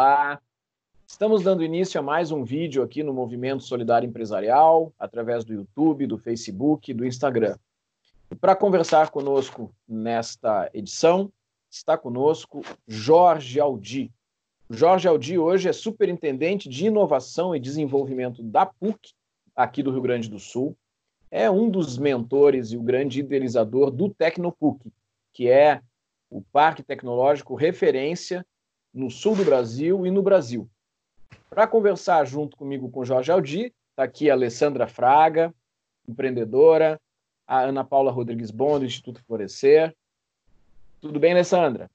Olá! Estamos dando início a mais um vídeo aqui no Movimento Solidário Empresarial, através do YouTube, do Facebook e do Instagram. E para conversar conosco nesta edição, está conosco Jorge Aldi. Jorge Aldi hoje é superintendente de inovação e desenvolvimento da PUC, aqui do Rio Grande do Sul. É um dos mentores e o grande idealizador do Tecnopuc, que é o parque tecnológico referência no sul do Brasil e no Brasil. Para conversar junto comigo com Jorge Aldi, está aqui a Alessandra Fraga, empreendedora, a Ana Paula Rodrigues Bom, do Instituto Florescer. Tudo bem, Alessandra?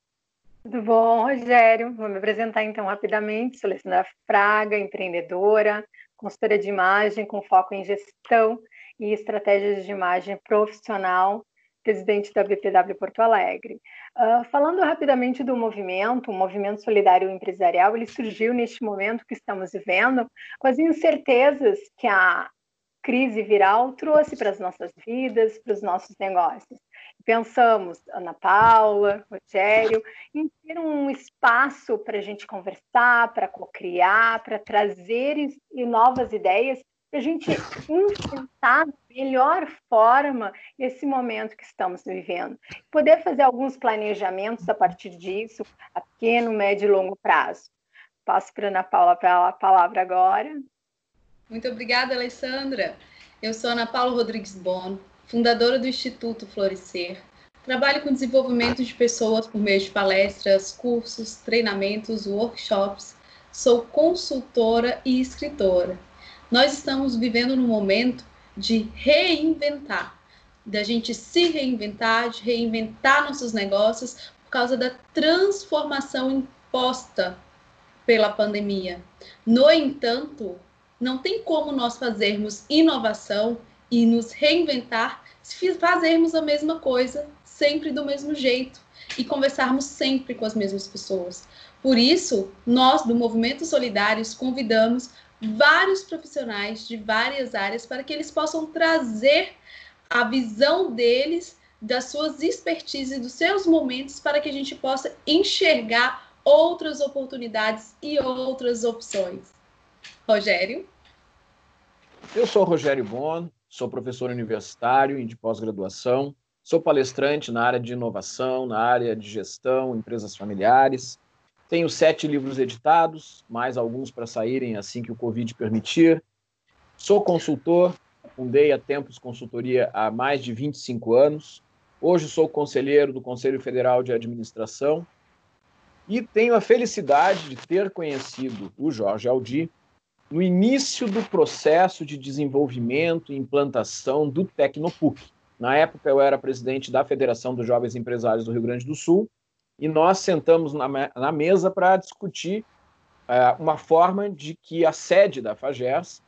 Tudo bom, Rogério? Vou me apresentar então rapidamente. Sou Alessandra Fraga, empreendedora, consultora de imagem com foco em gestão e estratégias de imagem profissional presidente da BPW Porto Alegre. Uh, falando rapidamente do movimento, o movimento solidário empresarial, ele surgiu neste momento que estamos vivendo, com as incertezas que a crise viral trouxe para as nossas vidas, para os nossos negócios. Pensamos, Ana Paula, Rogério, em ter um espaço para a gente conversar, para co-criar, para trazer novas ideias a gente enfrentar da melhor forma esse momento que estamos vivendo. Poder fazer alguns planejamentos a partir disso, a pequeno, médio e longo prazo. Passo para a Ana Paula a palavra agora. Muito obrigada, Alessandra. Eu sou Ana Paula Rodrigues Bono, fundadora do Instituto Florescer. Trabalho com desenvolvimento de pessoas por meio de palestras, cursos, treinamentos, workshops. Sou consultora e escritora nós estamos vivendo num momento de reinventar, da gente se reinventar, de reinventar nossos negócios por causa da transformação imposta pela pandemia. No entanto, não tem como nós fazermos inovação e nos reinventar se fazermos a mesma coisa sempre do mesmo jeito e conversarmos sempre com as mesmas pessoas. Por isso, nós do Movimento Solidários convidamos vários profissionais de várias áreas para que eles possam trazer a visão deles, das suas expertises, dos seus momentos, para que a gente possa enxergar outras oportunidades e outras opções. Rogério? Eu sou Rogério Bono, sou professor universitário e de pós-graduação, sou palestrante na área de inovação, na área de gestão, empresas familiares, tenho sete livros editados, mais alguns para saírem assim que o Covid permitir. Sou consultor, fundei a Tempos Consultoria há mais de 25 anos. Hoje sou conselheiro do Conselho Federal de Administração e tenho a felicidade de ter conhecido o Jorge Aldi no início do processo de desenvolvimento e implantação do Tecnopuc. Na época, eu era presidente da Federação dos Jovens Empresários do Rio Grande do Sul e nós sentamos na, na mesa para discutir uh, uma forma de que a sede da FAGERS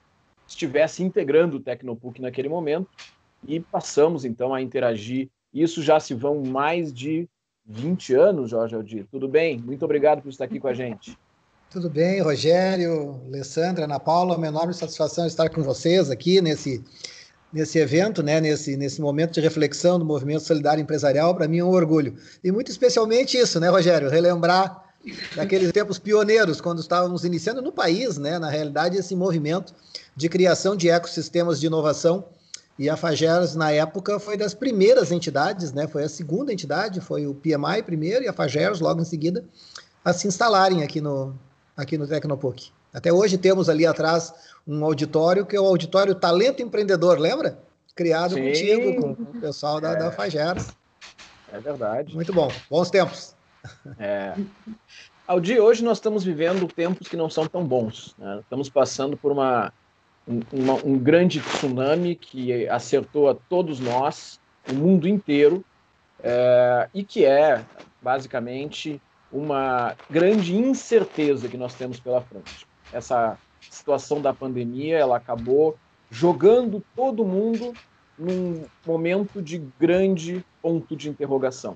estivesse integrando o Tecnopuc naquele momento e passamos então a interagir. Isso já se vão mais de 20 anos, Jorge Aldir. Tudo bem? Muito obrigado por estar aqui com a gente. Tudo bem, Rogério, Alessandra, Ana Paula, uma enorme satisfação estar com vocês aqui nesse nesse evento, né, nesse, nesse momento de reflexão do movimento solidário empresarial, para mim é um orgulho. E muito especialmente isso, né, Rogério? Relembrar daqueles tempos pioneiros, quando estávamos iniciando no país, né, na realidade, esse movimento de criação de ecossistemas de inovação. E a Fageros, na época, foi das primeiras entidades, né, foi a segunda entidade, foi o PMI primeiro e a Fageros logo em seguida, a se instalarem aqui no, aqui no Tecnopuc. Até hoje temos ali atrás um auditório que é o auditório Talento Empreendedor, lembra? Criado Sim. contigo, com o pessoal da, é. da. É verdade. Muito bom, bons tempos. É. Ao dia hoje nós estamos vivendo tempos que não são tão bons. Né? Estamos passando por uma, uma, um grande tsunami que acertou a todos nós, o mundo inteiro, é, e que é basicamente uma grande incerteza que nós temos pela frente. Essa situação da pandemia, ela acabou jogando todo mundo num momento de grande ponto de interrogação.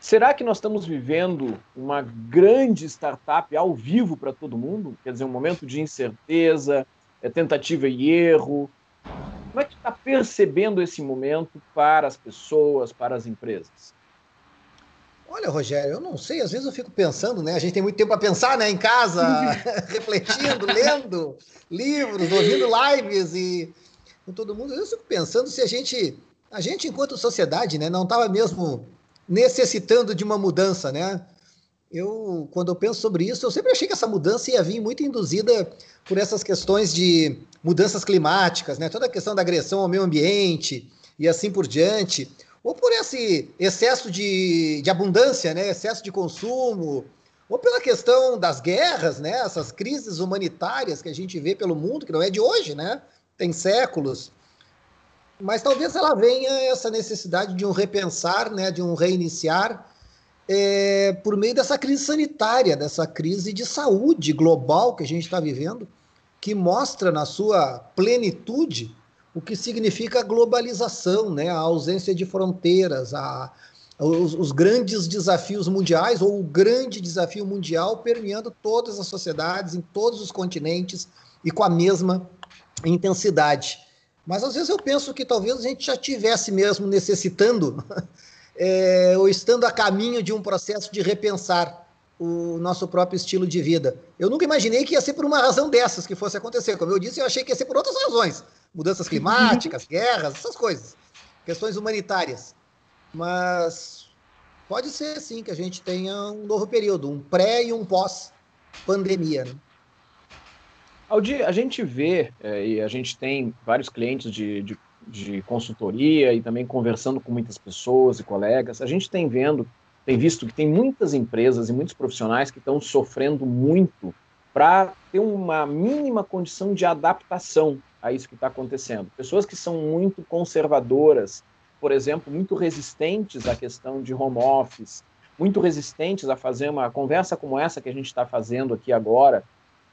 Será que nós estamos vivendo uma grande startup ao vivo para todo mundo? Quer dizer, um momento de incerteza, é tentativa e erro. Como é que está percebendo esse momento para as pessoas, para as empresas? Olha, Rogério, eu não sei, às vezes eu fico pensando, né? A gente tem muito tempo para pensar, né? Em casa, refletindo, lendo livros, ouvindo lives e com todo mundo. Eu fico pensando se a gente, a gente enquanto sociedade, né, não estava mesmo necessitando de uma mudança, né? Eu, quando eu penso sobre isso, eu sempre achei que essa mudança ia vir muito induzida por essas questões de mudanças climáticas, né? Toda a questão da agressão ao meio ambiente e assim por diante ou por esse excesso de, de abundância, né, excesso de consumo, ou pela questão das guerras, né, essas crises humanitárias que a gente vê pelo mundo, que não é de hoje, né, tem séculos. Mas talvez ela venha essa necessidade de um repensar, né, de um reiniciar, é, por meio dessa crise sanitária, dessa crise de saúde global que a gente está vivendo, que mostra na sua plenitude o que significa a globalização, né? a ausência de fronteiras, a, os, os, grandes desafios mundiais, ou o grande desafio mundial permeando todas as sociedades, em todos os continentes e com a mesma intensidade. Mas às vezes eu penso que talvez a gente já tivesse mesmo necessitando, é, ou estando a caminho de um processo de repensar o nosso próprio estilo de vida. Eu nunca imaginei que ia ser por uma razão dessas que fosse acontecer. Como eu disse, eu achei que ia ser por outras razões mudanças climáticas, guerras, essas coisas, questões humanitárias. Mas pode ser sim que a gente tenha um novo período, um pré e um pós-pandemia. Né? Aldi, a gente vê, é, e a gente tem vários clientes de, de, de, consultoria e também conversando com muitas pessoas e colegas, a gente tem vendo, tem visto que tem muitas empresas e muitos profissionais que estão sofrendo muito para ter uma mínima condição de adaptação a isso que está acontecendo. Pessoas que são muito conservadoras, por exemplo, muito resistentes à questão de home office, muito resistentes a fazer uma conversa como essa que a gente está fazendo aqui agora.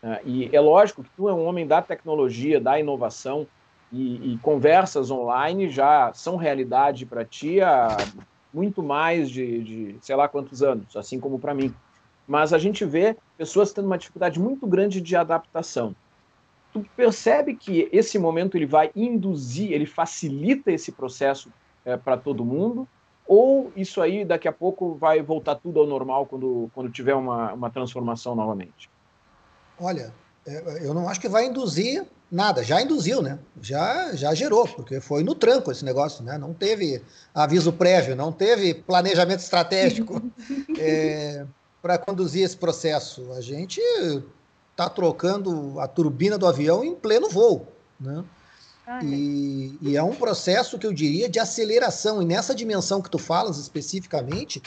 Né? E é lógico que tu é um homem da tecnologia, da inovação, e, e conversas online já são realidade para ti há muito mais de, de sei lá quantos anos, assim como para mim. Mas a gente vê pessoas tendo uma dificuldade muito grande de adaptação tu percebe que esse momento ele vai induzir, ele facilita esse processo é, para todo mundo, ou isso aí daqui a pouco vai voltar tudo ao normal quando, quando tiver uma, uma transformação novamente? Olha, é, eu não acho que vai induzir nada, já induziu, né? Já, já gerou, porque foi no tranco esse negócio, né? Não teve aviso prévio, não teve planejamento estratégico é, para conduzir esse processo. A gente está trocando a turbina do avião em pleno voo. Né? E, e, é um processo que eu diria de aceleração. E nessa dimensão que tu falas especificamente,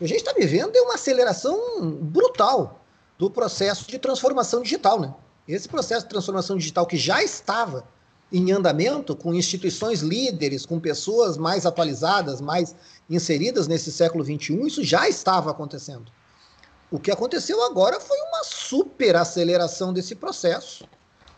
a gente está vivendo é uma aceleração brutal do processo de transformação digital. Né? Esse processo de transformação digital que já estava em andamento, com instituições líderes, com pessoas mais atualizadas, mais inseridas nesse século XXI, isso já estava acontecendo. O que aconteceu agora foi uma super aceleração desse processo,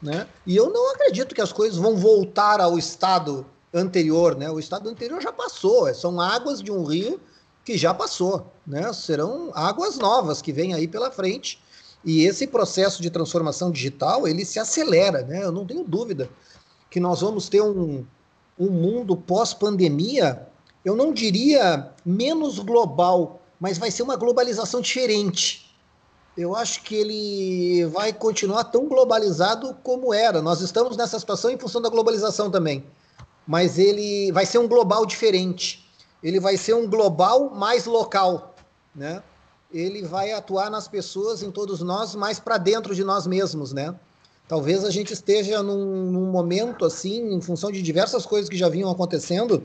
né? E eu não acredito que as coisas vão voltar ao estado anterior, né? O estado anterior já passou, é, são águas de um rio que já passou, né? Serão águas novas que vêm aí pela frente. E esse processo de transformação digital, ele se acelera, né? Eu não tenho dúvida que nós vamos ter um, um mundo pós-pandemia, eu não diria menos global, mas vai ser uma globalização diferente. Eu acho que ele vai continuar tão globalizado como era. Nós estamos nessa situação em função da globalização também. Mas ele vai ser um global diferente. Ele vai ser um global mais local, né? Ele vai atuar nas pessoas, em todos nós, mais para dentro de nós mesmos, né? Talvez a gente esteja num, num momento assim, em função de diversas coisas que já vinham acontecendo,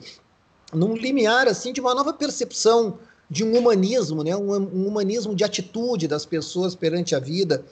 num limiar assim de uma nova percepção de um humanismo, né? Um, um, humanismo de atitude das pessoas perante a vida,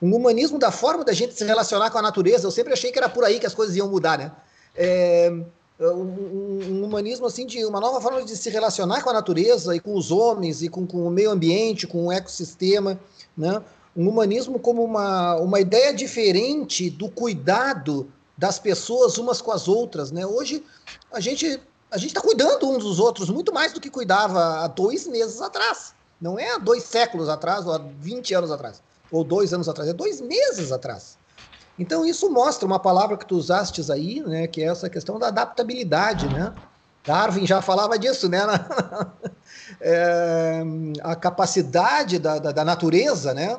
um humanismo da forma da gente se relacionar com a natureza. Eu sempre achei que era por aí que as coisas iam mudar, né? É, um, um, humanismo assim de uma nova forma de se relacionar com a natureza e com os homens e com, com o meio ambiente, com o ecossistema, né? Um humanismo como uma, uma ideia diferente do cuidado das pessoas umas com as outras, né? Hoje a gente a gente está cuidando uns dos outros muito mais do que cuidava há dois meses atrás. Não é há dois séculos atrás, ou há 20 anos atrás, ou dois anos atrás, é dois meses atrás. Então, isso mostra uma palavra que tu usaste aí, né, que é essa questão da adaptabilidade, né? Darwin já falava disso, né? é, a capacidade da, da, da natureza, né?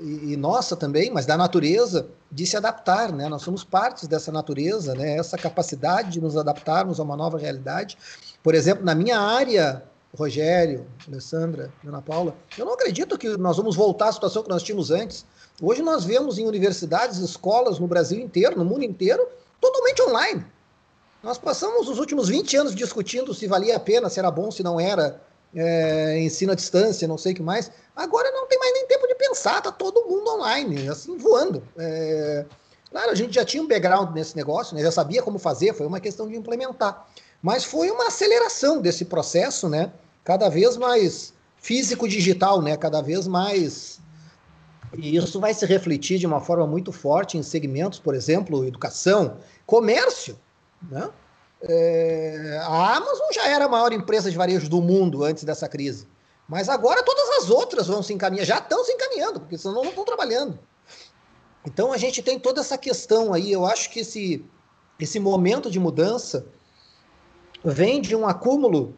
E, e, nossa também, mas da natureza de se adaptar, né? Nós somos partes dessa natureza, né? Essa capacidade de nos adaptarmos a uma nova realidade. Por exemplo, na minha área, Rogério, Alessandra, Ana Paula, eu não acredito que nós vamos voltar à situação que nós tínhamos antes. Hoje nós vemos em universidades, escolas no Brasil inteiro, no mundo inteiro, totalmente online. Nós passamos os últimos 20 anos discutindo se valia a pena, se era bom, se não era, é, ensino à distância, não sei o que mais. Agora não tem mais nem tempo de pensar, tá todo mundo online, assim, voando. É, claro, a gente já tinha um background nesse negócio, né, já sabia como fazer, foi uma questão de implementar. Mas foi uma aceleração desse processo, né? Cada vez mais físico-digital, né? Cada vez mais. E isso vai se refletir de uma forma muito forte em segmentos, por exemplo, educação, comércio, né? É, a Amazon já era a maior empresa de varejo do mundo antes dessa crise. Mas agora todas as outras vão se encaminhar, já estão se encaminhando, porque senão não estão trabalhando. Então a gente tem toda essa questão aí. Eu acho que esse, esse momento de mudança vem de um acúmulo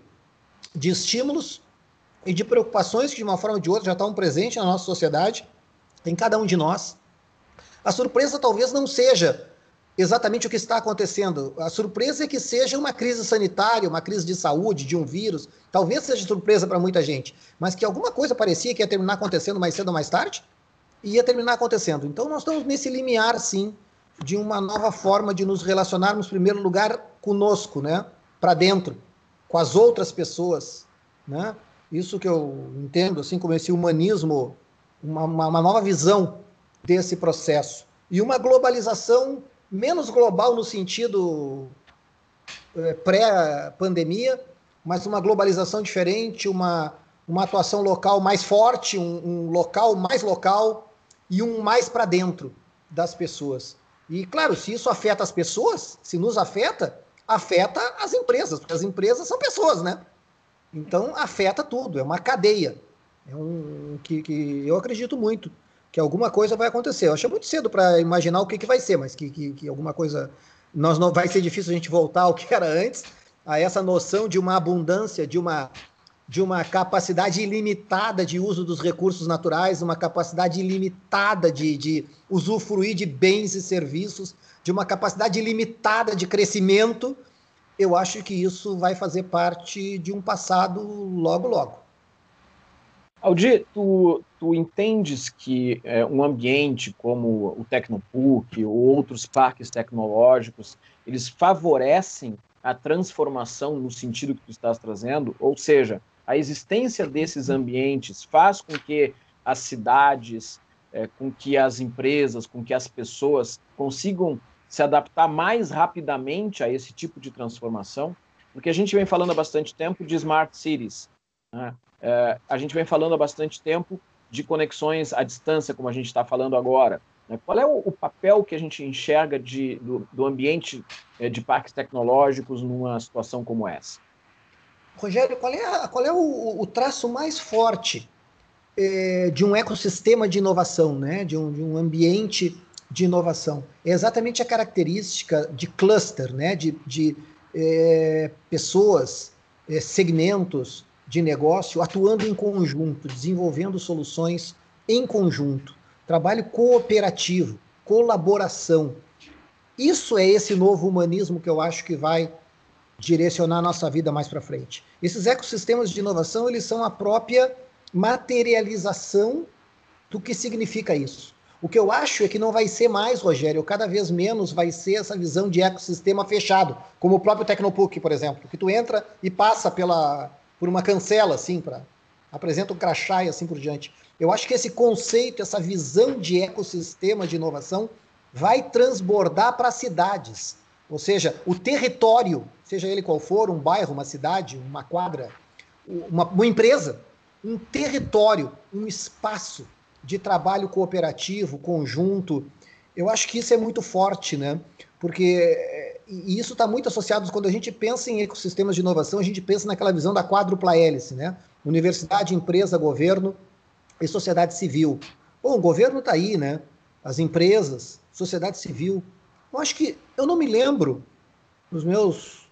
de estímulos e de preocupações que, de uma forma ou de outra, já estão presentes na nossa sociedade, em cada um de nós. A surpresa talvez não seja exatamente o que está acontecendo. A surpresa é que seja uma crise sanitária, uma crise de saúde, de um vírus. Talvez seja surpresa para muita gente, mas que alguma coisa parecia que ia terminar acontecendo mais cedo ou mais tarde, ia terminar acontecendo. Então nós estamos nesse limiar, sim, de uma nova forma de nos relacionarmos, em primeiro lugar, conosco, né? Para dentro, com as outras pessoas, né? Isso que eu entendo, assim como esse humanismo, uma, uma, uma nova visão desse processo. E uma globalização menos global no sentido é, pré-pandemia, mas uma globalização diferente, uma, uma atuação local mais forte, um, um local mais local e um mais para dentro das pessoas. E, claro, se isso afeta as pessoas, se nos afeta, afeta as empresas, porque as empresas são pessoas, né? Então, afeta tudo, é uma cadeia. É um que, que eu acredito muito que alguma coisa vai acontecer. Eu acho muito cedo para imaginar o que, que vai ser, mas que, que, que, alguma coisa. Nós não vai ser difícil a gente voltar ao que era antes, a essa noção de uma abundância, de uma, de uma capacidade ilimitada de uso dos recursos naturais, uma capacidade ilimitada de, de usufruir de bens e serviços, de uma capacidade ilimitada de crescimento. Eu acho que isso vai fazer parte de um passado logo, logo. Aldir, tu, tu entendes que é, um ambiente como o Tecnopuc ou outros parques tecnológicos, eles favorecem a transformação no sentido que tu estás trazendo? Ou seja, a existência desses ambientes faz com que as cidades, é, com que as empresas, com que as pessoas consigam se adaptar mais rapidamente a esse tipo de transformação? Porque a gente vem falando há bastante tempo de smart cities, né? É, a gente vem falando há bastante tempo de conexões à distância, como a gente está falando agora. Né? Qual é o, papel que a gente enxerga de, do, do ambiente é, de parques tecnológicos numa situação como essa? Rogério, qual é, a, qual é o, o, traço mais forte é, de um ecossistema de inovação, né? de, um, de um ambiente de inovação? É exatamente a característica de cluster, né? de, de é, pessoas, segmentos, de negócio atuando em conjunto, desenvolvendo soluções em conjunto, trabalho cooperativo, colaboração. Isso é esse novo humanismo que eu acho que vai direcionar a nossa vida mais para frente. Esses ecossistemas de inovação, eles são a própria materialização do que significa isso. O que eu acho é que não vai ser mais, Rogério, cada vez menos vai ser essa visão de ecossistema fechado, como o próprio Tecnopuc, por exemplo, que tu entra e passa pela por uma cancela, assim, para apresenta um crachá e assim por diante. Eu acho que esse conceito, essa visão de ecossistema de inovação vai transbordar para as cidades. Ou seja, o território, seja ele qual for, um bairro, uma cidade, uma quadra, uma, uma empresa, um território, um espaço de trabalho cooperativo, conjunto. Eu acho que isso é muito forte, né? Porque e isso está muito associado quando a gente pensa em ecossistemas de inovação, a gente pensa naquela visão da quádrupla hélice, né? Universidade, empresa, governo e sociedade civil. Bom, o governo está aí, né? As empresas, sociedade civil. Eu acho que eu não me lembro, nos meus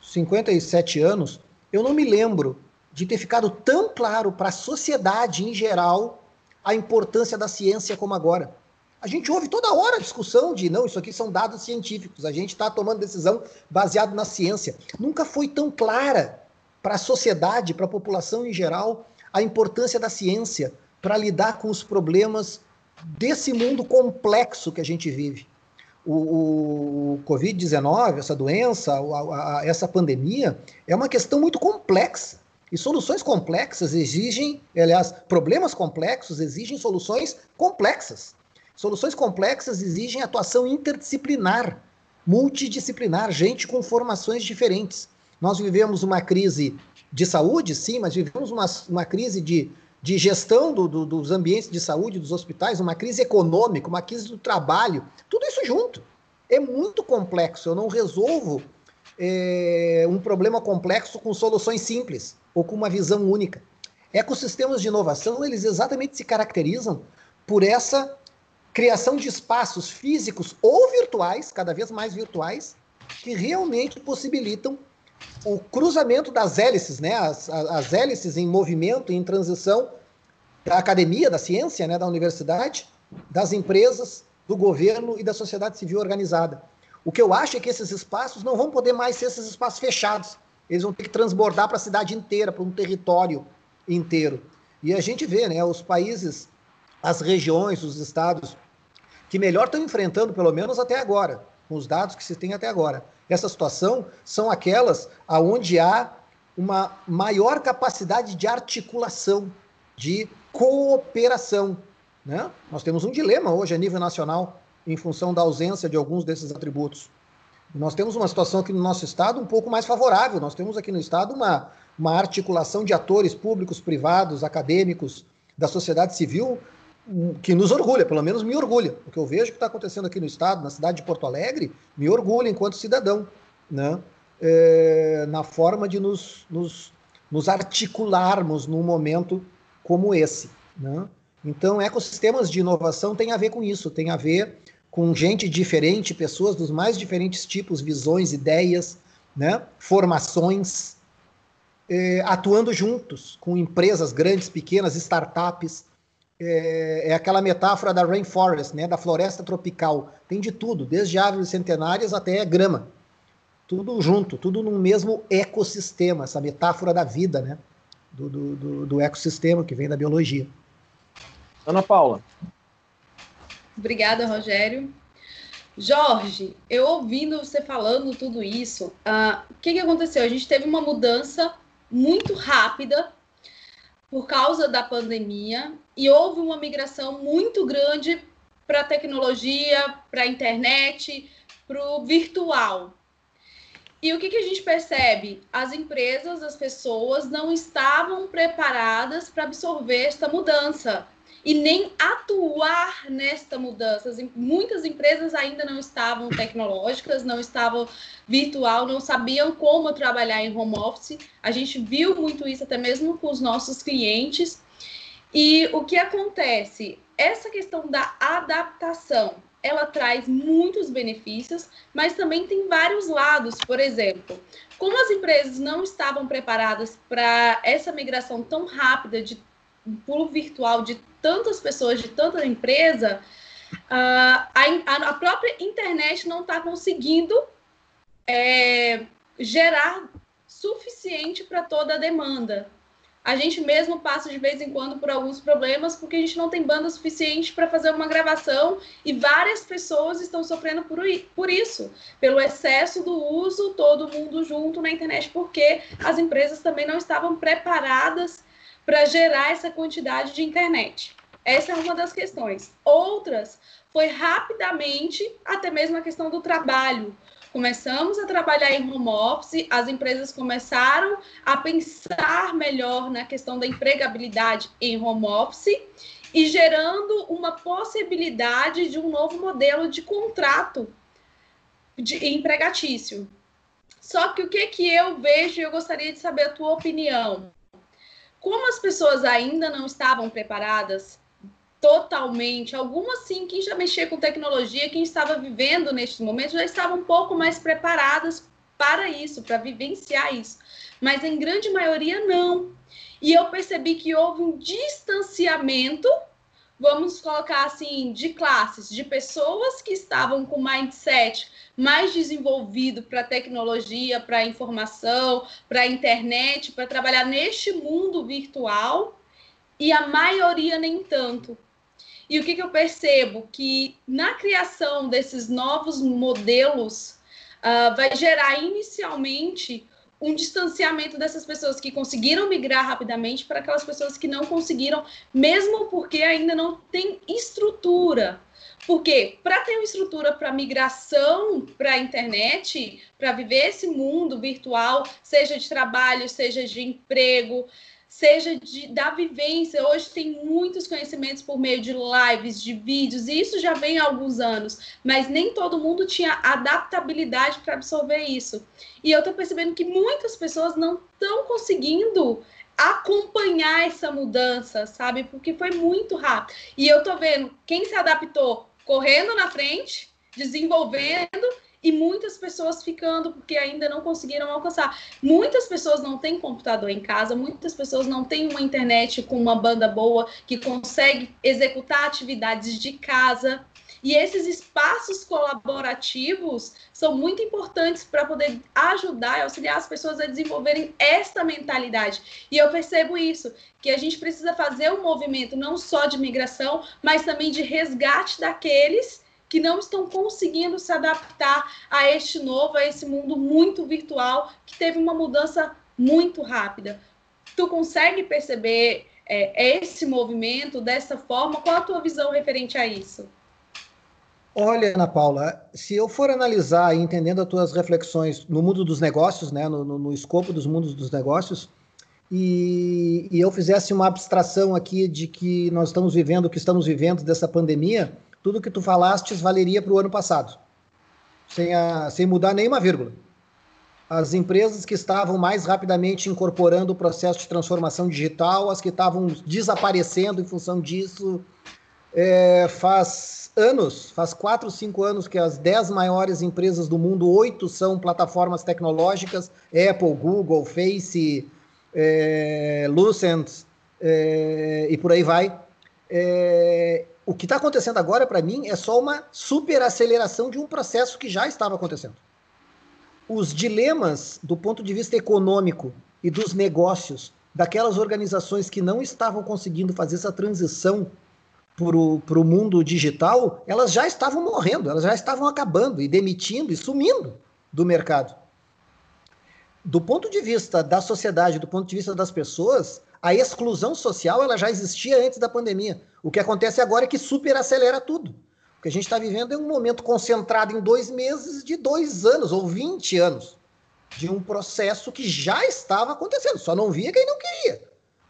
57 anos, eu não me lembro de ter ficado tão claro para a sociedade em geral a importância da ciência como agora. A gente ouve toda hora a discussão de não, isso aqui são dados científicos, a gente está tomando decisão baseado na ciência. Nunca foi tão clara para a sociedade, para a população em geral, a importância da ciência para lidar com os problemas desse mundo complexo que a gente vive. O, o Covid-19, essa doença, a, a, essa pandemia, é uma questão muito complexa. E soluções complexas exigem, aliás, problemas complexos exigem soluções complexas. Soluções complexas exigem atuação interdisciplinar, multidisciplinar, gente com formações diferentes. Nós vivemos uma crise de saúde, sim, mas vivemos uma, uma crise de, de gestão do, do, dos ambientes de saúde, dos hospitais, uma crise econômica, uma crise do trabalho, tudo isso junto. É muito complexo. Eu não resolvo é, um problema complexo com soluções simples ou com uma visão única. Ecossistemas de inovação, eles exatamente se caracterizam por essa criação de espaços físicos ou virtuais, cada vez mais virtuais, que realmente possibilitam o cruzamento das hélices, né, as, as hélices em movimento, em transição da academia, da ciência, né, da universidade, das empresas, do governo e da sociedade civil organizada. O que eu acho é que esses espaços não vão poder mais ser esses espaços fechados. Eles vão ter que transbordar para a cidade inteira, para um território inteiro. E a gente vê, né, os países, as regiões, os estados que melhor estão enfrentando, pelo menos até agora, com os dados que se tem até agora. Essa situação são aquelas onde há uma maior capacidade de articulação, de cooperação. Né? Nós temos um dilema hoje a nível nacional, em função da ausência de alguns desses atributos. Nós temos uma situação aqui no nosso estado um pouco mais favorável. Nós temos aqui no estado uma, uma articulação de atores públicos, privados, acadêmicos, da sociedade civil que nos orgulha, pelo menos me orgulha. O que eu vejo que está acontecendo aqui no estado, na cidade de Porto Alegre, me orgulha enquanto cidadão, né? É, na forma de nos, nos, nos, articularmos num momento como esse. Né? Então, ecossistemas de inovação tem a ver com isso, tem a ver com gente diferente, pessoas dos mais diferentes tipos, visões, ideias, né? formações, é, atuando juntos com empresas grandes, pequenas, startups, é, é, aquela metáfora da rainforest, né, da floresta tropical. Tem de tudo, desde árvores centenárias até grama. Tudo junto, tudo num mesmo ecossistema, essa metáfora da vida, né, do, do, do, do ecossistema que vem da biologia. Ana Paula. Obrigada, Rogério. Jorge, eu ouvindo você falando tudo isso, uh, o que, que aconteceu? A gente teve uma mudança muito rápida por causa da pandemia e houve uma migração muito grande para a tecnologia, para a internet, para o virtual. E o que, que a gente percebe? As empresas, as pessoas não estavam preparadas para absorver esta mudança e nem atuar nesta mudança. Muitas empresas ainda não estavam tecnológicas, não estavam virtual, não sabiam como trabalhar em home office. A gente viu muito isso até mesmo com os nossos clientes. E o que acontece? Essa questão da adaptação, ela traz muitos benefícios, mas também tem vários lados. Por exemplo, como as empresas não estavam preparadas para essa migração tão rápida de pulo virtual de tantas pessoas, de tanta empresa, a, a, própria internet não está conseguindo é, gerar suficiente para toda a demanda. A gente mesmo passa de vez em quando por alguns problemas porque a gente não tem banda suficiente para fazer uma gravação e várias pessoas estão sofrendo por, por isso, pelo excesso do uso, todo mundo junto na internet, porque as empresas também não estavam preparadas para gerar essa quantidade de internet. Essa é uma das questões. Outras foi rapidamente até mesmo a questão do trabalho. Começamos a trabalhar em home office, as empresas começaram a pensar melhor na questão da empregabilidade em home office e gerando uma possibilidade de um novo modelo de contrato de empregatício. Só que o que que eu vejo eu gostaria de saber a tua opinião como as pessoas ainda não estavam preparadas totalmente, algumas sim, quem já mexia com tecnologia, quem estava vivendo neste momento, já estavam um pouco mais preparadas para isso, para vivenciar isso. mas em grande maioria não. E eu percebi que houve um distanciamento, vamos colocar assim, de classes, de pessoas que estavam com mindset mais desenvolvido para tecnologia, para informação, para internet, para trabalhar neste mundo virtual, e a maioria nem tanto. E o que, que eu percebo? Que na criação desses novos modelos, uh, vai gerar inicialmente um distanciamento dessas pessoas que conseguiram migrar rapidamente para aquelas pessoas que não conseguiram, mesmo porque ainda não tem estrutura. Porque para ter uma estrutura para migração para a internet, para viver esse mundo virtual, seja de trabalho, seja de emprego, seja de, da vivência. Hoje tem muitos conhecimentos por meio de lives, de vídeos, e isso já vem há alguns anos, mas nem todo mundo tinha adaptabilidade para absorver isso. E eu estou percebendo que muitas pessoas não estão conseguindo acompanhar essa mudança, sabe? Porque foi muito rápido. E eu tô vendo quem se adaptou correndo na frente, desenvolvendo e muitas pessoas ficando porque ainda não conseguiram alcançar. Muitas pessoas não têm computador em casa, muitas pessoas não têm uma internet com uma banda boa que consegue executar atividades de casa. E esses espaços colaborativos são muito importantes para poder ajudar e auxiliar as pessoas a desenvolverem esta mentalidade. E eu percebo isso, que a gente precisa fazer um movimento não só de migração, mas também de resgate daqueles que não estão conseguindo se adaptar a este novo, a esse mundo muito virtual, que teve uma mudança muito rápida. Tu consegue perceber é, esse movimento dessa forma? Qual a tua visão referente a isso? Olha, Ana Paula, se eu for analisar e entendendo as tuas reflexões no mundo dos negócios, né, no, no, no escopo dos mundos dos negócios, e, e, eu fizesse uma abstração aqui de que nós estamos vivendo o que estamos vivendo dessa pandemia, tudo que tu falastes valeria para o ano passado, sem, a, sem mudar nenhuma vírgula. As empresas que estavam mais rapidamente incorporando o processo de transformação digital, as que estavam desaparecendo em função disso, é, faz anos, faz quatro, cinco anos que as dez maiores empresas do mundo, oito são plataformas tecnológicas, Apple, Google, Face, é, Lucent é, e por aí vai. É, o que está acontecendo agora, para mim, é só uma superaceleração de um processo que já estava acontecendo. Os dilemas do ponto de vista econômico e dos negócios daquelas organizações que não estavam conseguindo fazer essa transição para o mundo digital, elas já estavam morrendo, elas já estavam acabando e demitindo e sumindo do mercado. Do ponto de vista da sociedade, do ponto de vista das pessoas, a exclusão social ela já existia antes da pandemia. O que acontece agora é que superacelera tudo. O que a gente está vivendo é um momento concentrado em dois meses de dois anos ou 20 anos de um processo que já estava acontecendo. Só não via quem não queria.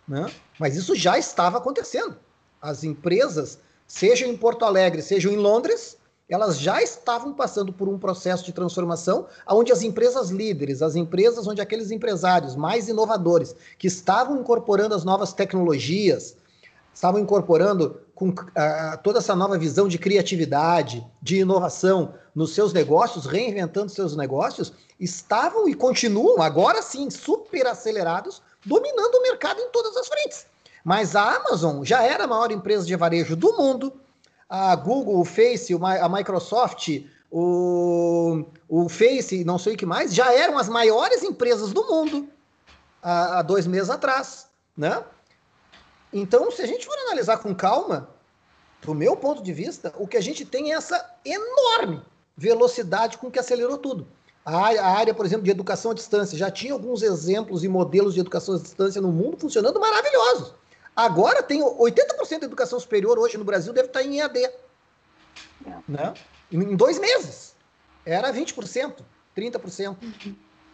Né? Mas isso já estava acontecendo. As empresas, sejam em Porto Alegre, sejam em Londres, elas já estavam passando por um processo de transformação, onde as empresas líderes, as empresas onde aqueles empresários mais inovadores, que estavam incorporando as novas tecnologias, estavam incorporando com uh, toda essa nova visão de criatividade, de inovação nos seus negócios, reinventando seus negócios, estavam e continuam, agora sim, super acelerados, dominando o mercado em todas as frentes. Mas a Amazon já era a maior empresa de varejo do mundo, a Google, o Face, a Microsoft, o, o Face, não sei o que mais, já eram as maiores empresas do mundo há, há dois meses atrás, né? Então, se a gente for analisar com calma, do meu ponto de vista, o que a gente tem é essa enorme velocidade com que acelerou tudo. A área, a área, por exemplo, de educação à distância, já tinha alguns exemplos e modelos de educação à distância no mundo funcionando maravilhosos. Agora tem 80% da educação superior hoje no Brasil deve estar em EAD. Né? Em dois meses. Era 20%, 30%.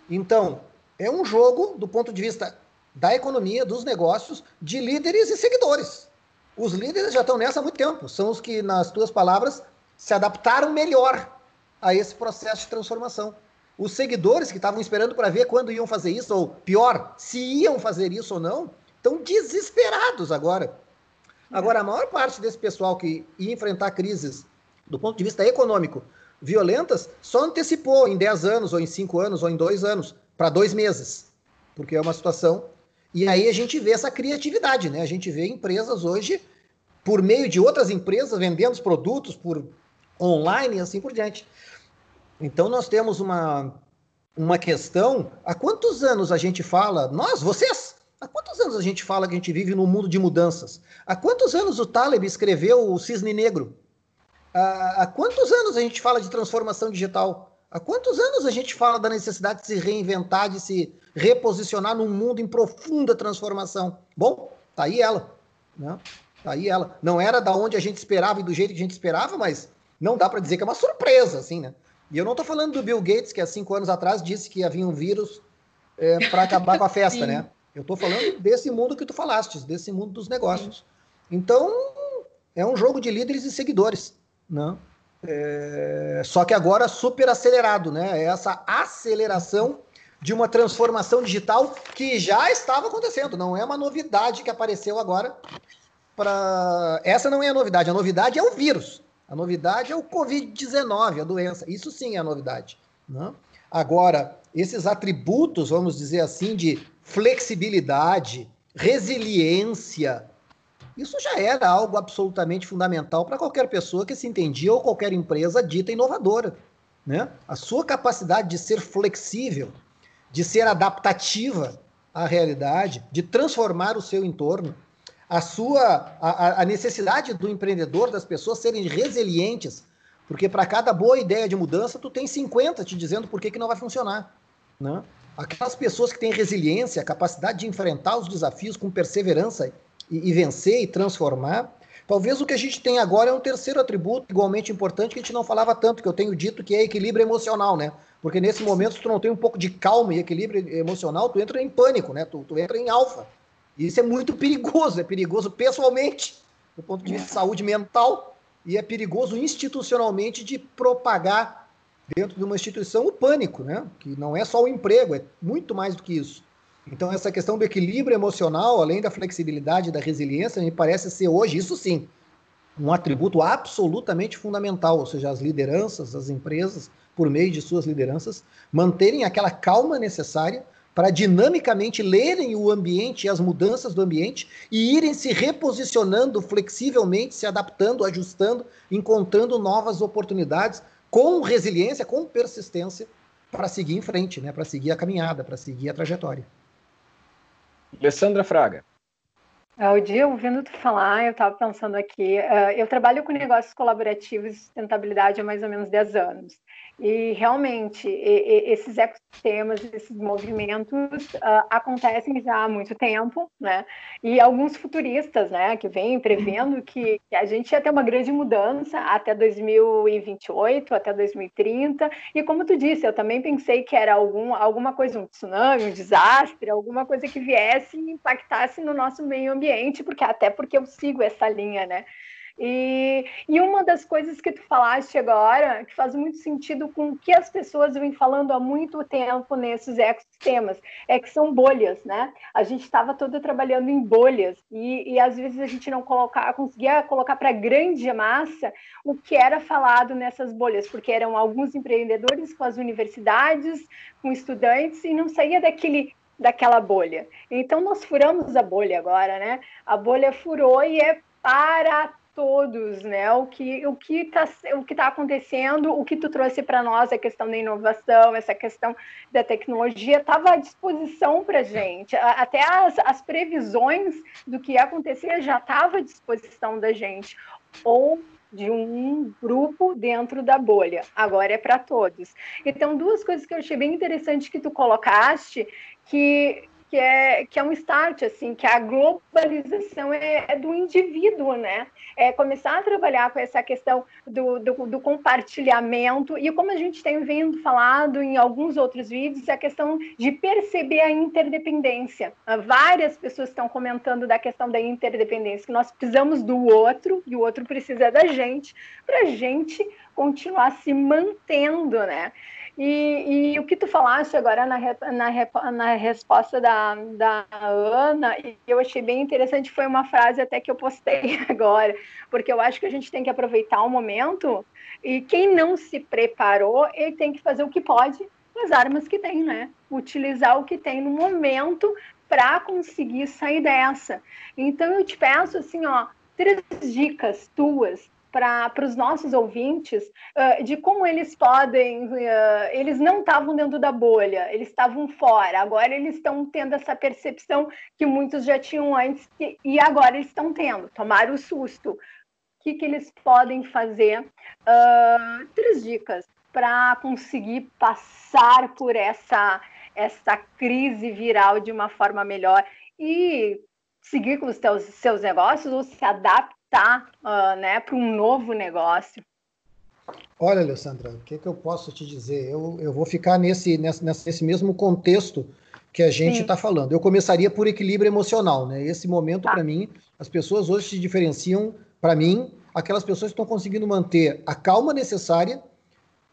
Então, é um jogo do ponto de vista da economia, dos negócios, de líderes e seguidores. Os líderes já estão nessa há muito tempo. São os que, nas tuas palavras, se adaptaram melhor a esse processo de transformação. Os seguidores que estavam esperando para ver quando iam fazer isso, ou pior, se iam fazer isso ou não, estão desesperados agora. Agora, a maior parte desse pessoal que ia enfrentar crises do ponto de vista econômico violentas só antecipou em 10 anos, ou em 5 anos, ou em 2 anos, para dois meses. porque é uma situação. E aí a gente vê essa criatividade, né? A gente vê empresas hoje, por meio de outras empresas, vendendo os produtos por online e assim por diante. Então nós temos uma, uma questão. Há quantos anos a gente fala, nós, vocês, há quantos anos a gente fala que a gente vive num mundo de mudanças? Há quantos anos o Taleb escreveu o Cisne Negro? Há, quantos anos a gente fala de transformação digital? Há quantos anos a gente fala da necessidade de se reinventar, de se reposicionar num mundo em profunda transformação? Bom, tá aí ela, né? Tá aí ela. Não era da onde a gente esperava e do jeito que a gente esperava, mas não dá para dizer que é uma surpresa, assim, né? E eu não estou falando do Bill Gates, que há cinco anos atrás disse que havia um vírus é, para acabar com a festa, né? Eu estou falando desse mundo que tu falaste, desse mundo dos negócios. Então, é um jogo de líderes e seguidores, né? É, só que agora super acelerado, né? É essa aceleração de uma transformação digital que já estava acontecendo, não é uma novidade que apareceu agora. Pra... Essa não é a novidade, a novidade é o vírus. A novidade é o Covid-19, a doença. Isso sim é a novidade. Né? Agora, esses atributos, vamos dizer assim, de flexibilidade, resiliência, isso já era algo absolutamente fundamental para qualquer pessoa que se entendia ou qualquer empresa dita inovadora. Né? A sua capacidade de ser flexível, de ser adaptativa à realidade, de transformar o seu entorno, a sua a, a necessidade do empreendedor, das pessoas serem resilientes, porque para cada boa ideia de mudança, tu tem 50 te dizendo por que, que não vai funcionar. Né? Aquelas pessoas que têm resiliência, capacidade de enfrentar os desafios com perseverança e, e, vencer e transformar. Talvez o que a gente tem agora é um terceiro atributo igualmente importante que a gente não falava tanto, que eu tenho dito que é equilíbrio emocional, né? Porque nesse momento, se tu não tem um pouco de calma e equilíbrio emocional, tu entra em pânico, né? Tu, tu entra em alfa. E isso é muito perigoso, é perigoso pessoalmente, do ponto de vista de saúde mental, e é perigoso institucionalmente de propagar dentro de uma instituição o pânico, né? Que não é só o emprego, é muito mais do que isso. Então, essa questão do equilíbrio emocional, além da flexibilidade e da resiliência, me parece ser hoje, isso sim, um atributo absolutamente fundamental, ou seja, as lideranças, as empresas, por meio de suas lideranças, manterem aquela calma necessária para dinamicamente lerem o ambiente e as mudanças do ambiente e irem se reposicionando flexivelmente, se adaptando, ajustando, encontrando novas oportunidades com resiliência, com persistência para seguir em frente, né, para seguir a caminhada, para seguir a trajetória. Alessandra Fraga. O dia ouvindo tu falar, eu estava pensando aqui, uh, eu trabalho com negócios colaborativos e sustentabilidade há mais ou menos 10 anos. E realmente, e, e, esses ecossistemas, esses movimentos uh, acontecem já há muito tempo, né? E alguns futuristas, né, que vêm prevendo que, que, a gente ia ter uma grande mudança até 2028, até 2030. E como tu disse, eu também pensei que era algum, alguma coisa, um tsunami, um desastre, alguma coisa que viesse e impactasse no nosso meio ambiente, porque até porque eu sigo essa linha, né? E, e uma das coisas que tu falaste agora, que faz muito sentido com o que as pessoas vêm falando há muito tempo nesses ecossistemas, é que são bolhas, né? A gente estava todo trabalhando em bolhas e, e às vezes a gente não colocar, conseguia colocar para grande massa o que era falado nessas bolhas, porque eram alguns empreendedores com as universidades, com estudantes, e não saía daquele daquela bolha. Então nós furamos a bolha agora, né? A bolha furou e é para todos, né? O que o que está o que tá acontecendo, o que tu trouxe para nós a questão da inovação, essa questão da tecnologia estava à disposição para gente. Até as, as previsões do que ia acontecer já estava à disposição da gente. Ou de um grupo dentro da bolha. Agora é para todos. Então, duas coisas que eu achei bem interessante que tu colocaste, que que é, que é um start, assim, que a globalização é, é, do indivíduo, né? É começar a trabalhar com essa questão do, do, do, compartilhamento e como a gente tem vindo falado em alguns outros vídeos, a questão de perceber a interdependência. Várias pessoas estão comentando da questão da interdependência, que nós precisamos do outro e o outro precisa da gente para a gente continuar se mantendo, né? E, e, o que tu falaste agora na, na, na resposta da, da Ana, eu achei bem interessante, foi uma frase até que eu postei agora, porque eu acho que a gente tem que aproveitar o momento e quem não se preparou, ele tem que fazer o que pode as armas que tem, né? Utilizar o que tem no momento para conseguir sair dessa. Então eu te peço assim, ó, três dicas tuas para os nossos ouvintes uh, de como eles podem. Uh, eles não estavam dentro da bolha, eles estavam fora. Agora eles estão tendo essa percepção que muitos já tinham antes e agora eles estão tendo. Tomaram o susto. O que, que eles podem fazer? Uh, três dicas para conseguir passar por essa essa crise viral de uma forma melhor e seguir com os teus, seus negócios ou se adaptar uh, né, para um novo negócio? Olha, Alessandra, o que, que eu posso te dizer? Eu, eu vou ficar nesse, nesse, nesse mesmo contexto que a gente está falando. Eu começaria por equilíbrio emocional, né? Esse momento, tá. para mim, as pessoas hoje se diferenciam, para mim, aquelas pessoas que estão conseguindo manter a calma necessária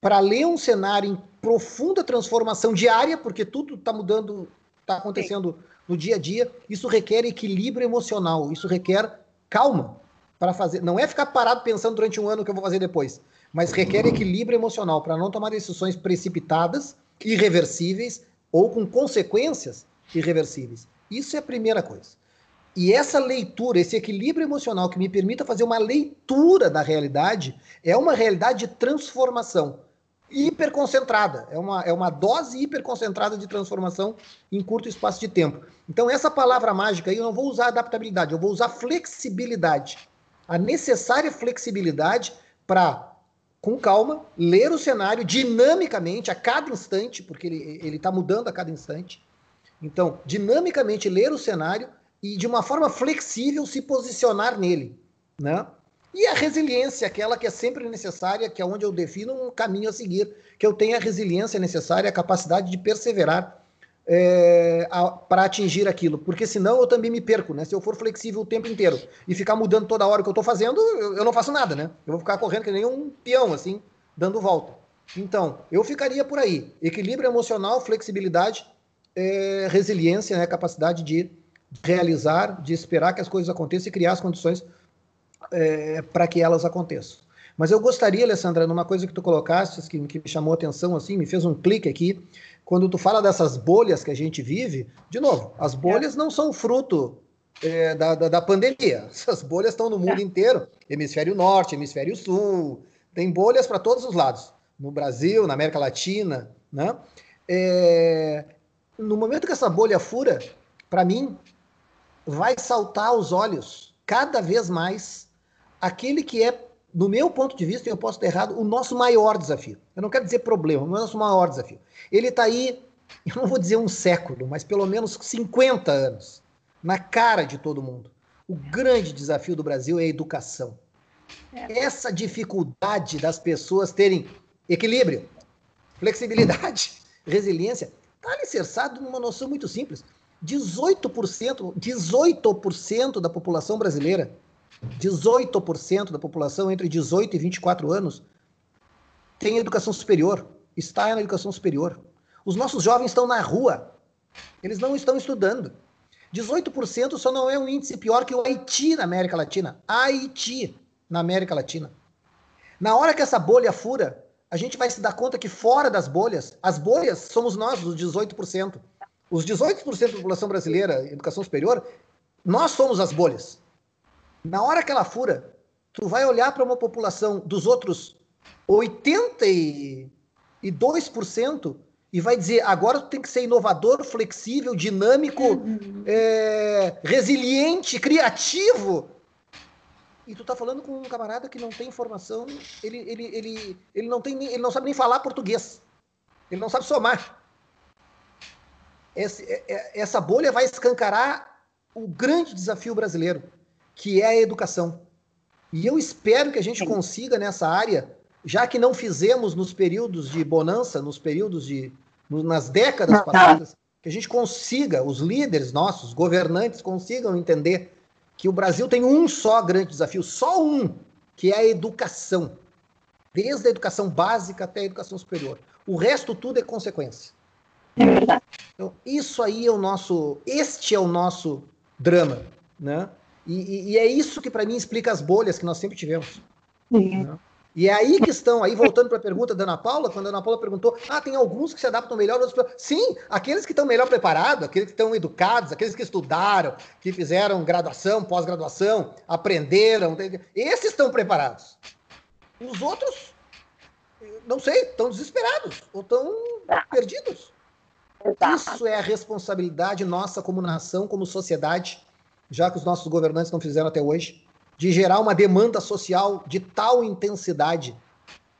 para ler um cenário em profunda transformação diária, porque tudo está mudando, está acontecendo Sim. no dia a dia. Isso requer equilíbrio emocional, isso requer calma para fazer. Não é ficar parado pensando durante um ano o que eu vou fazer depois, mas requer equilíbrio emocional para não tomar decisões precipitadas, irreversíveis ou com consequências irreversíveis. Isso é a primeira coisa. E essa leitura, esse equilíbrio emocional que me permita fazer uma leitura da realidade, é uma realidade de transformação hiperconcentrada. É uma, é uma dose hiperconcentrada de transformação em curto espaço de tempo. Então, essa palavra mágica aí, eu não vou usar adaptabilidade, eu vou usar flexibilidade. A necessária flexibilidade para, com calma, ler o cenário dinamicamente a cada instante, porque ele está mudando a cada instante. Então, dinamicamente ler o cenário e, de uma forma flexível, se posicionar nele. Né? E a resiliência, aquela que é sempre necessária, que é onde eu defino um caminho a seguir, que eu tenha a resiliência necessária, a capacidade de perseverar é, para atingir aquilo. Porque senão eu também me perco, né? Se eu for flexível o tempo inteiro e ficar mudando toda hora o que eu estou fazendo, eu, eu, não faço nada, né? Eu vou ficar correndo que nem um peão, assim, dando volta. Então, eu ficaria por aí. Equilíbrio emocional, flexibilidade, é, resiliência, né? capacidade de realizar, de esperar que as coisas aconteçam e criar as condições é, para que elas aconteçam. Mas eu gostaria, Alessandra, numa coisa que tu colocaste, que, que, me chamou a atenção, assim, me fez um clique aqui, quando tu fala dessas bolhas que a gente vive, de novo, as bolhas não são fruto é, da, da, da, pandemia. Essas bolhas estão no mundo inteiro, hemisfério norte, hemisfério sul, tem bolhas para todos os lados, no Brasil, na América Latina, né? É, no momento que essa bolha fura, para mim, vai saltar aos olhos cada vez mais aquele que é, no meu ponto de vista, e eu posso estar errado, o nosso maior desafio. Eu não quero dizer problema, o nosso maior desafio. Ele está aí, eu não vou dizer um século, mas pelo menos 50 anos, na cara de todo mundo. O grande desafio do Brasil é a educação. É. Essa dificuldade das pessoas terem equilíbrio, flexibilidade, resiliência, está alicerçado numa noção muito simples. 18%, 18% da população brasileira 18% da população entre 18 e 24 anos tem educação superior, está na educação superior. Os nossos jovens estão na rua, eles não estão estudando. 18% só não é um índice pior que o Haiti na América Latina. Haiti na América Latina. Na hora que essa bolha fura, a gente vai se dar conta que fora das bolhas, as bolhas somos nós, os 18%. Os 18% da população brasileira, educação superior, nós somos as bolhas. Na hora que ela fura, tu vai olhar para uma população dos outros 82% e vai dizer agora tu tem que ser inovador, flexível, dinâmico, uhum. é, resiliente, criativo. E tu tá falando com um camarada que não tem formação, ele, ele, ele, ele, não, tem, ele não sabe nem falar português. Ele não sabe somar. Esse, é, é, essa bolha vai escancarar o grande desafio brasileiro que é a educação. E eu espero que a gente consiga nessa área, já que não fizemos nos períodos de bonança, nos períodos de. nas décadas passadas, que a gente consiga, os líderes nossos, governantes, consigam entender que o Brasil tem um só grande desafio, só um, que é a educação. Desde a educação básica até a educação superior. O resto tudo é consequência. É verdade. Então, isso aí é o nosso. Este é o nosso drama. Né? E, e, e é isso que para mim explica as bolhas que nós sempre tivemos. Né? E é aí que estão, aí voltando para a pergunta da Ana Paula, quando a Ana Paula perguntou, ah, tem alguns que se adaptam melhor, outros... Sim, aqueles que estão melhor preparados, aqueles que estão educados, aqueles que estudaram, que fizeram graduação, pós-graduação, aprenderam, esses estão preparados. Os outros, não sei, estão desesperados ou estão perdidos. Isso é a responsabilidade nossa como nação, como sociedade, já que os nossos governantes não fizeram até hoje, de gerar uma demanda social de tal intensidade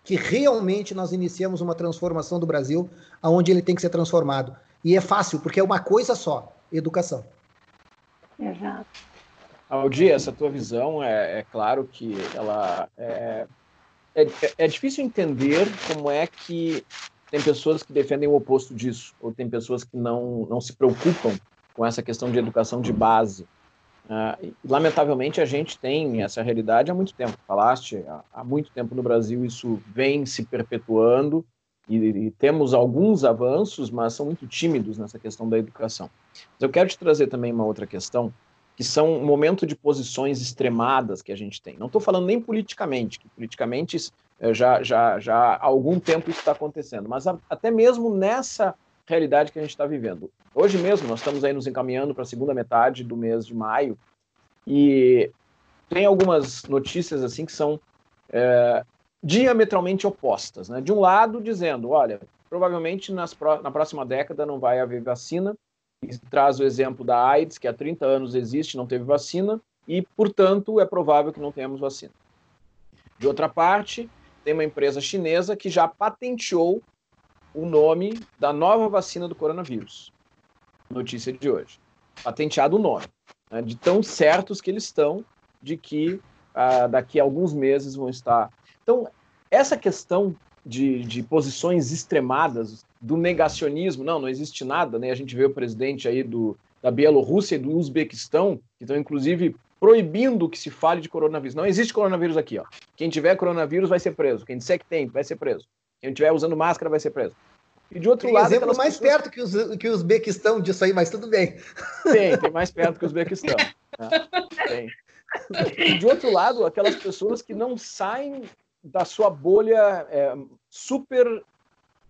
que realmente nós iniciamos uma transformação do Brasil aonde ele tem que ser transformado. E é fácil, porque é uma coisa só, educação. Exato. Aldi, essa tua visão é, é claro que ela é, é, é difícil entender como é que tem pessoas que defendem o oposto disso, ou tem pessoas que não, não se preocupam com essa questão de educação de base. Uh, lamentavelmente, a gente tem essa realidade há muito tempo. Falaste, há, há muito tempo no Brasil isso vem se perpetuando e, e, temos alguns avanços, mas são muito tímidos nessa questão da educação. Mas eu quero te trazer também uma outra questão, que são um momento de posições extremadas que a gente tem. Não estou falando nem politicamente, que politicamente eh, já, já, já há algum tempo isso está acontecendo, mas a, até mesmo nessa realidade que a gente está vivendo. Hoje mesmo, nós estamos aí nos encaminhando para a segunda metade do mês de maio e tem algumas notícias assim que são é, diametralmente opostas. Né? De um lado, dizendo, olha, provavelmente nas, na próxima década não vai haver vacina, e traz o exemplo da AIDS, que há 30 anos existe, não teve vacina, e, portanto, é provável que não tenhamos vacina. De outra parte, tem uma empresa chinesa que já patenteou o nome da nova vacina do coronavírus. Notícia de hoje. Patenteado o nome. Né, de tão certos que eles estão de que ah, daqui a alguns meses vão estar. Então, essa questão de, de posições extremadas, do negacionismo, não, não existe nada, né? A gente vê o presidente aí do, da Bielorrússia e do Uzbequistão, que estão inclusive proibindo que se fale de coronavírus. Não existe coronavírus aqui, ó. Quem tiver coronavírus vai ser preso. Quem disser que tem, vai ser preso. Quem estiver usando máscara vai ser preso. E de outro tem lado. exemplo mais pessoas... perto que os, que os Bequistão disso aí, mas tudo bem. Tem, tem mais perto que os Bequistão. Né? Tem. E de outro lado, aquelas pessoas que não saem da sua bolha é, super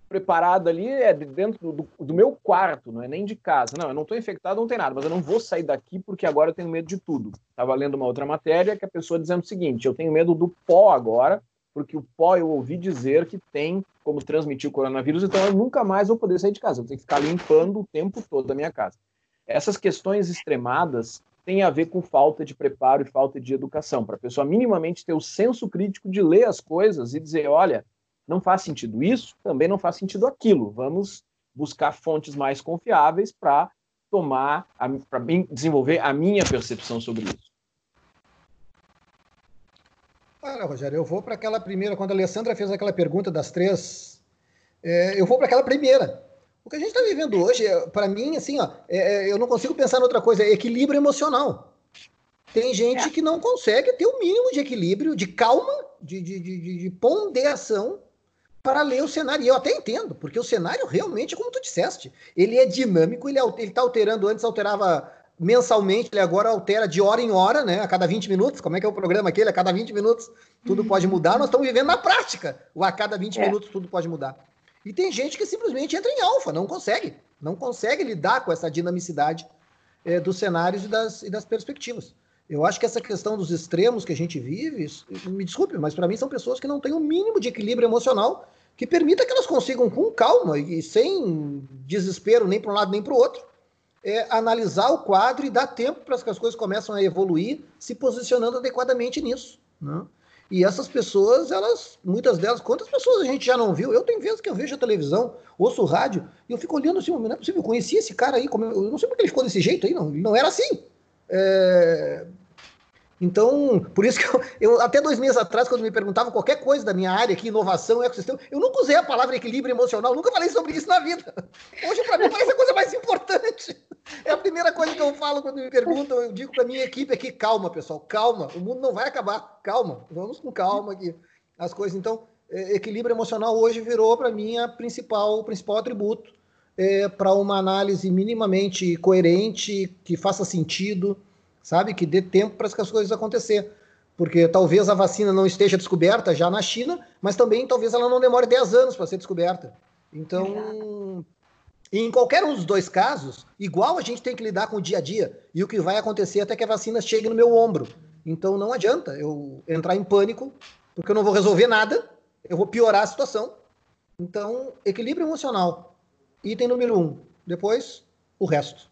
preparada ali é dentro do, do, meu quarto, não é nem de casa. Não, eu não estou infectado, não tem nada, mas eu não vou sair daqui porque agora eu tenho medo de tudo. Estava lendo uma outra matéria que a pessoa dizendo o seguinte: eu tenho medo do pó agora, porque o pó eu ouvi dizer que tem como transmitir o coronavírus, então eu nunca mais vou poder sair de casa, eu tenho que ficar limpando o tempo todo a minha casa. Essas questões extremadas têm a ver com falta de preparo e falta de educação, para a pessoa minimamente ter o senso crítico de ler as coisas e dizer, olha, não faz sentido isso, também não faz sentido aquilo. Vamos buscar fontes mais confiáveis para tomar, para desenvolver a minha percepção sobre isso. Olha, Rogério, eu vou para aquela primeira, quando a Alessandra fez aquela pergunta das três, é, eu vou para aquela primeira. O que a gente está vivendo hoje, é, para mim, assim, ó, é, é, eu não consigo pensar em outra coisa, é equilíbrio emocional. Tem gente é. que não consegue ter o um mínimo de equilíbrio, de calma, de, de, de, de ponderação para ler o cenário. E eu até entendo, porque o cenário realmente, como tu disseste, ele é dinâmico, ele está alterando, antes alterava mensalmente, ele agora altera de hora em hora, né? A cada 20 minutos. Como é que é o programa aquele? A cada 20 minutos tudo pode uhum. mudar. Nós estamos vivendo na prática. O a cada 20 é. minutos tudo pode mudar. E tem gente que simplesmente entra em alfa, não consegue. Não consegue lidar com essa dinamicidade é, dos cenários e das, e das perspectivas. Eu acho que essa questão dos extremos que a gente vive, me desculpe, mas para mim são pessoas que não têm o um mínimo de equilíbrio emocional que permita que elas consigam, com calma e sem desespero nem para um lado nem para o outro, é, analisar o quadro e dar tempo para que as coisas começam a evoluir, se posicionando adequadamente nisso. Né? E essas pessoas, elas, muitas delas, quantas pessoas a gente já não viu? Eu tenho vezes que eu vejo a televisão, ouço o rádio, e eu fico olhando assim, não é possível, eu conheci esse cara aí, como eu, não sei porque ele ficou desse jeito aí, não, não era assim. É, então, por isso que eu, eu, até dois meses atrás, quando me perguntavam qualquer coisa da minha área aqui, inovação, ecossistema, eu nunca usei a palavra equilíbrio emocional, nunca falei sobre isso na vida. Hoje, para mim, parece a coisa mais importante. É a primeira coisa que eu falo quando me perguntam, eu digo para minha equipe aqui, calma, pessoal, calma, o mundo não vai acabar, calma, vamos com calma aqui. As coisas, então, é, equilíbrio emocional hoje virou para mim a principal, o principal atributo é, para uma análise minimamente coerente, que faça sentido, sabe? Que dê tempo para as coisas acontecer. porque talvez a vacina não esteja descoberta já na China, mas também talvez ela não demore 10 anos para ser descoberta. Então, em qualquer um dos dois casos, igual a gente tem que lidar com o dia a dia e o que vai acontecer até que a vacina chegue no meu ombro. Então não adianta eu entrar em pânico, porque eu não vou resolver nada, eu vou piorar a situação. Então, equilíbrio emocional, item número um. Depois, o resto.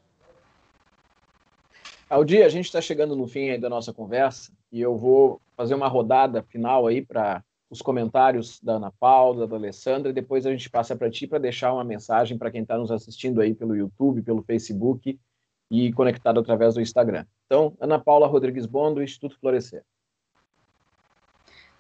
Aldi, a gente está chegando no fim da nossa conversa e eu vou fazer uma rodada final aí para os comentários da Ana Paula, da Alessandra, e depois a gente passa para ti para deixar uma mensagem para quem está nos assistindo aí pelo YouTube, pelo Facebook e conectado através do Instagram. Então, Ana Paula Rodrigues Bom, do Instituto Florescer.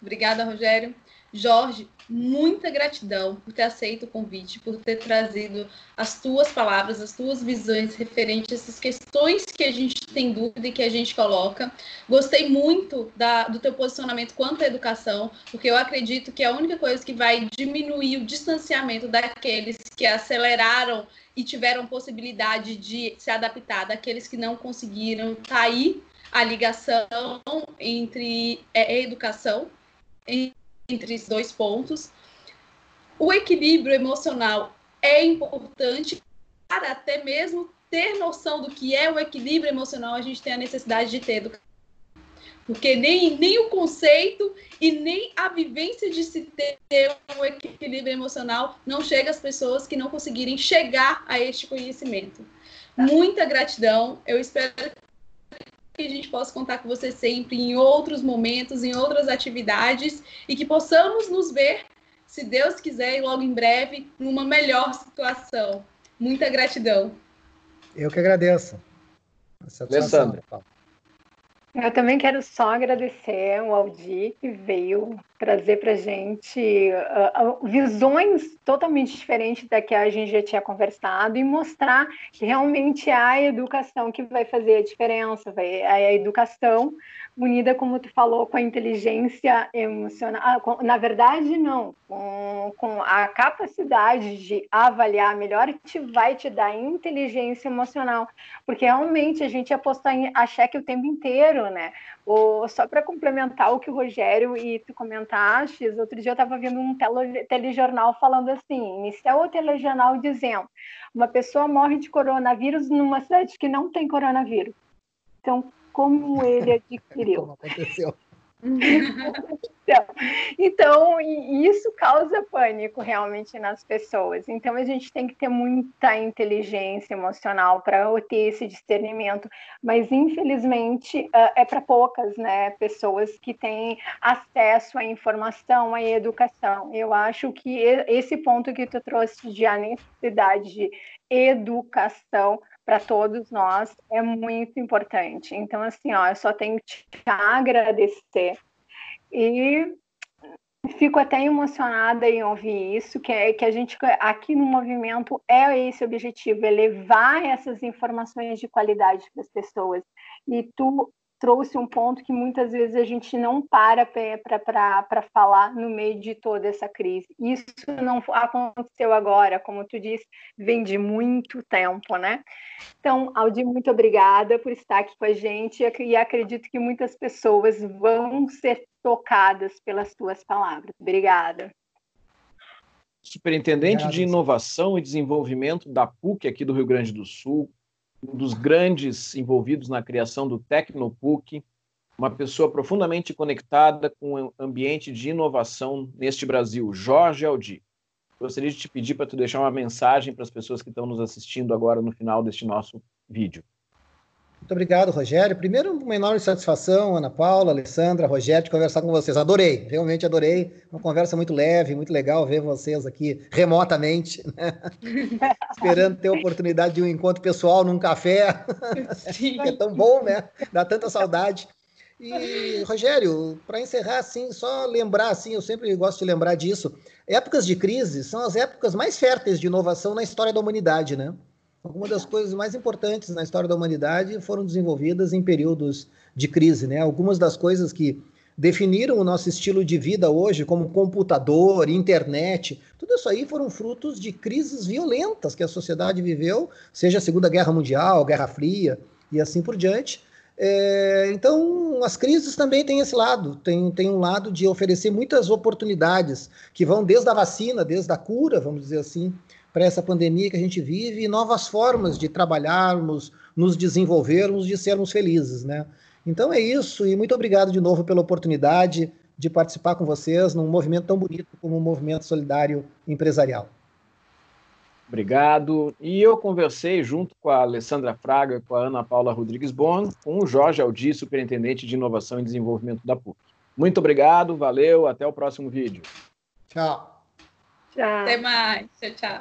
Obrigada, Rogério. Jorge, muita gratidão por ter aceito o convite, por ter trazido as tuas palavras, as tuas visões referentes a essas questões que a gente tem dúvida e que a gente coloca. Gostei muito da, do teu posicionamento quanto à educação, porque eu acredito que a única coisa que vai diminuir o distanciamento daqueles que aceleraram e tiveram possibilidade de se adaptar, daqueles que não conseguiram, tá a ligação entre é, educação entre esses dois pontos. O equilíbrio emocional é importante para até mesmo ter noção do que é o equilíbrio emocional, a gente tem a necessidade de ter educação. Porque nem, nem o conceito e nem a vivência de se ter um equilíbrio emocional não chega às pessoas que não conseguirem chegar a este conhecimento. Muita gratidão. Eu espero a gente possa contar com você sempre em outros momentos, em outras atividades e que possamos nos ver, se Deus quiser, e logo em breve, numa melhor situação. Muita gratidão. Eu que agradeço. Alessandra. Eu também quero só agradecer o Aldi que veio trazer para gente uh, visões totalmente diferentes da que a gente já tinha conversado e mostrar que realmente é a educação que vai fazer a diferença, vai, é a educação unida, como tu falou, com a inteligência emocional. Ah, com, na verdade, não. Com, com, a capacidade de avaliar melhor, te vai te dar inteligência emocional. Porque realmente a gente apostar em a cheque o tempo inteiro, né? Só para complementar o que o Rogério e tu comentaste, outro dia eu estava vendo um tele, telejornal falando assim: inicial o telejornal dizendo uma pessoa morre de coronavírus numa cidade que não tem coronavírus. Então, como ele adquiriu. como aconteceu. então, isso causa pânico realmente nas pessoas. Então, a gente tem que ter muita inteligência emocional para ter esse discernimento. Mas, infelizmente, é para poucas né, pessoas que têm acesso à informação, à educação. Eu acho que esse ponto que tu trouxe de a necessidade de educação para todos nós é muito importante. Então, assim, ó, eu só tenho que te agradecer e fico até emocionada em ouvir isso, que é que a gente aqui no movimento é esse objetivo, é levar essas informações de qualidade para as pessoas. E tu trouxe um ponto que muitas vezes a gente não para para falar no meio de toda essa crise. Isso não aconteceu agora, como tu disse, vem de muito tempo, né? Então, Aldi, muito obrigada por estar aqui com a gente e acredito que muitas pessoas vão ser tocadas pelas tuas palavras. Obrigada. Superintendente Obrigado. de Inovação e Desenvolvimento da PUC aqui do Rio Grande do Sul, um dos grandes envolvidos na criação do Tecnopuc, uma pessoa profundamente conectada com o ambiente de inovação neste Brasil, Jorge Aldi. Gostaria de te pedir para tu deixar uma mensagem para as pessoas que estão nos assistindo agora no final deste nosso vídeo. Muito obrigado, Rogério. Primeiro, uma enorme satisfação, Ana Paula, Alessandra, Rogério, de conversar com vocês. Adorei, realmente adorei. Uma conversa muito leve, muito legal ver vocês aqui remotamente, né? esperando ter a oportunidade de um encontro pessoal num café. Sim. é tão bom, né? Dá tanta saudade. E, Rogério, para encerrar, assim, só lembrar, assim, eu sempre gosto de lembrar disso, épocas de crise são as épocas mais férteis de inovação na história da humanidade, né? Algumas das coisas mais importantes na história da humanidade foram desenvolvidas em períodos de crise, né? Algumas das coisas que definiram o nosso estilo de vida hoje, como computador, internet, tudo isso aí foram frutos de crises violentas que a sociedade viveu, seja a Segunda Guerra Mundial, Guerra Fria e assim por diante. É, então, as crises também têm esse lado, tem, tem um lado de oferecer muitas oportunidades que vão desde a vacina, desde a cura, vamos dizer assim, para essa pandemia que a gente vive e novas formas de trabalharmos, nos desenvolvermos, de sermos felizes, né? Então é isso, e muito obrigado de novo pela oportunidade de participar com vocês num movimento tão bonito como o Movimento Solidário Empresarial. Obrigado. E eu conversei junto com a Alessandra Fraga e com a Ana Paula Rodrigues Bon, com o Jorge Aldi, Superintendente de Inovação e Desenvolvimento da PUC. Muito obrigado, valeu, até o próximo vídeo. Tchau. Tchau. Até mais. Tchau, tchau.